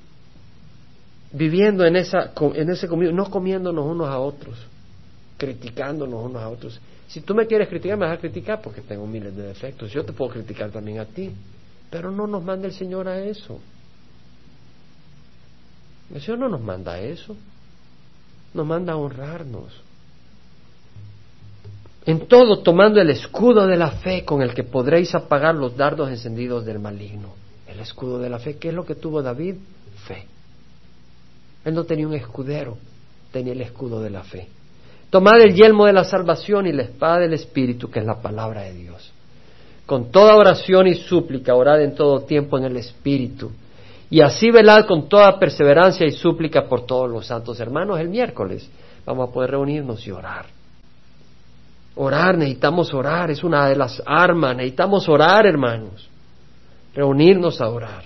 Viviendo en, esa, en ese comido, no comiéndonos unos a otros, criticándonos unos a otros. Si tú me quieres criticar, me vas a criticar porque tengo miles de defectos. Yo te puedo criticar también a ti. Pero no nos manda el Señor a eso. El Señor no nos manda a eso. Nos manda a honrarnos. En todo tomando el escudo de la fe con el que podréis apagar los dardos encendidos del maligno. El escudo de la fe, ¿qué es lo que tuvo David? Fe. Él no tenía un escudero, tenía el escudo de la fe. Tomad el yelmo de la salvación y la espada del Espíritu, que es la palabra de Dios. Con toda oración y súplica, orad en todo tiempo en el Espíritu. Y así velad con toda perseverancia y súplica por todos los santos hermanos. El miércoles vamos a poder reunirnos y orar. Orar, necesitamos orar, es una de las armas, necesitamos orar, hermanos. Reunirnos a orar.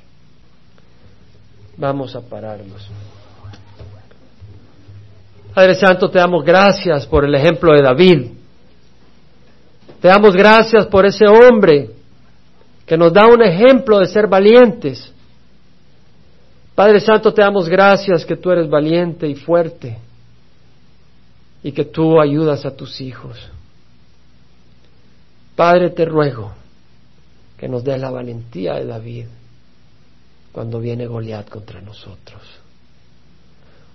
Vamos a pararnos. Padre Santo, te damos gracias por el ejemplo de David. Te damos gracias por ese hombre que nos da un ejemplo de ser valientes. Padre Santo, te damos gracias que tú eres valiente y fuerte y que tú ayudas a tus hijos. Padre, te ruego que nos des la valentía de David cuando viene Goliat contra nosotros.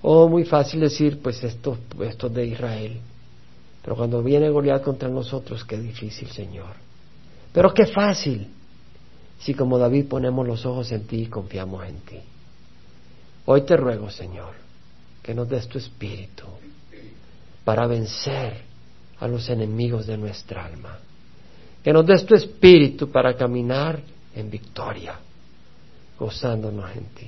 Oh, muy fácil decir, pues esto, de Israel. Pero cuando viene Goliat contra nosotros, qué difícil, Señor. Pero qué fácil si como David ponemos los ojos en ti y confiamos en ti. Hoy te ruego, Señor, que nos des tu espíritu para vencer a los enemigos de nuestra alma. Que nos des tu espíritu para caminar en victoria, gozándonos en ti.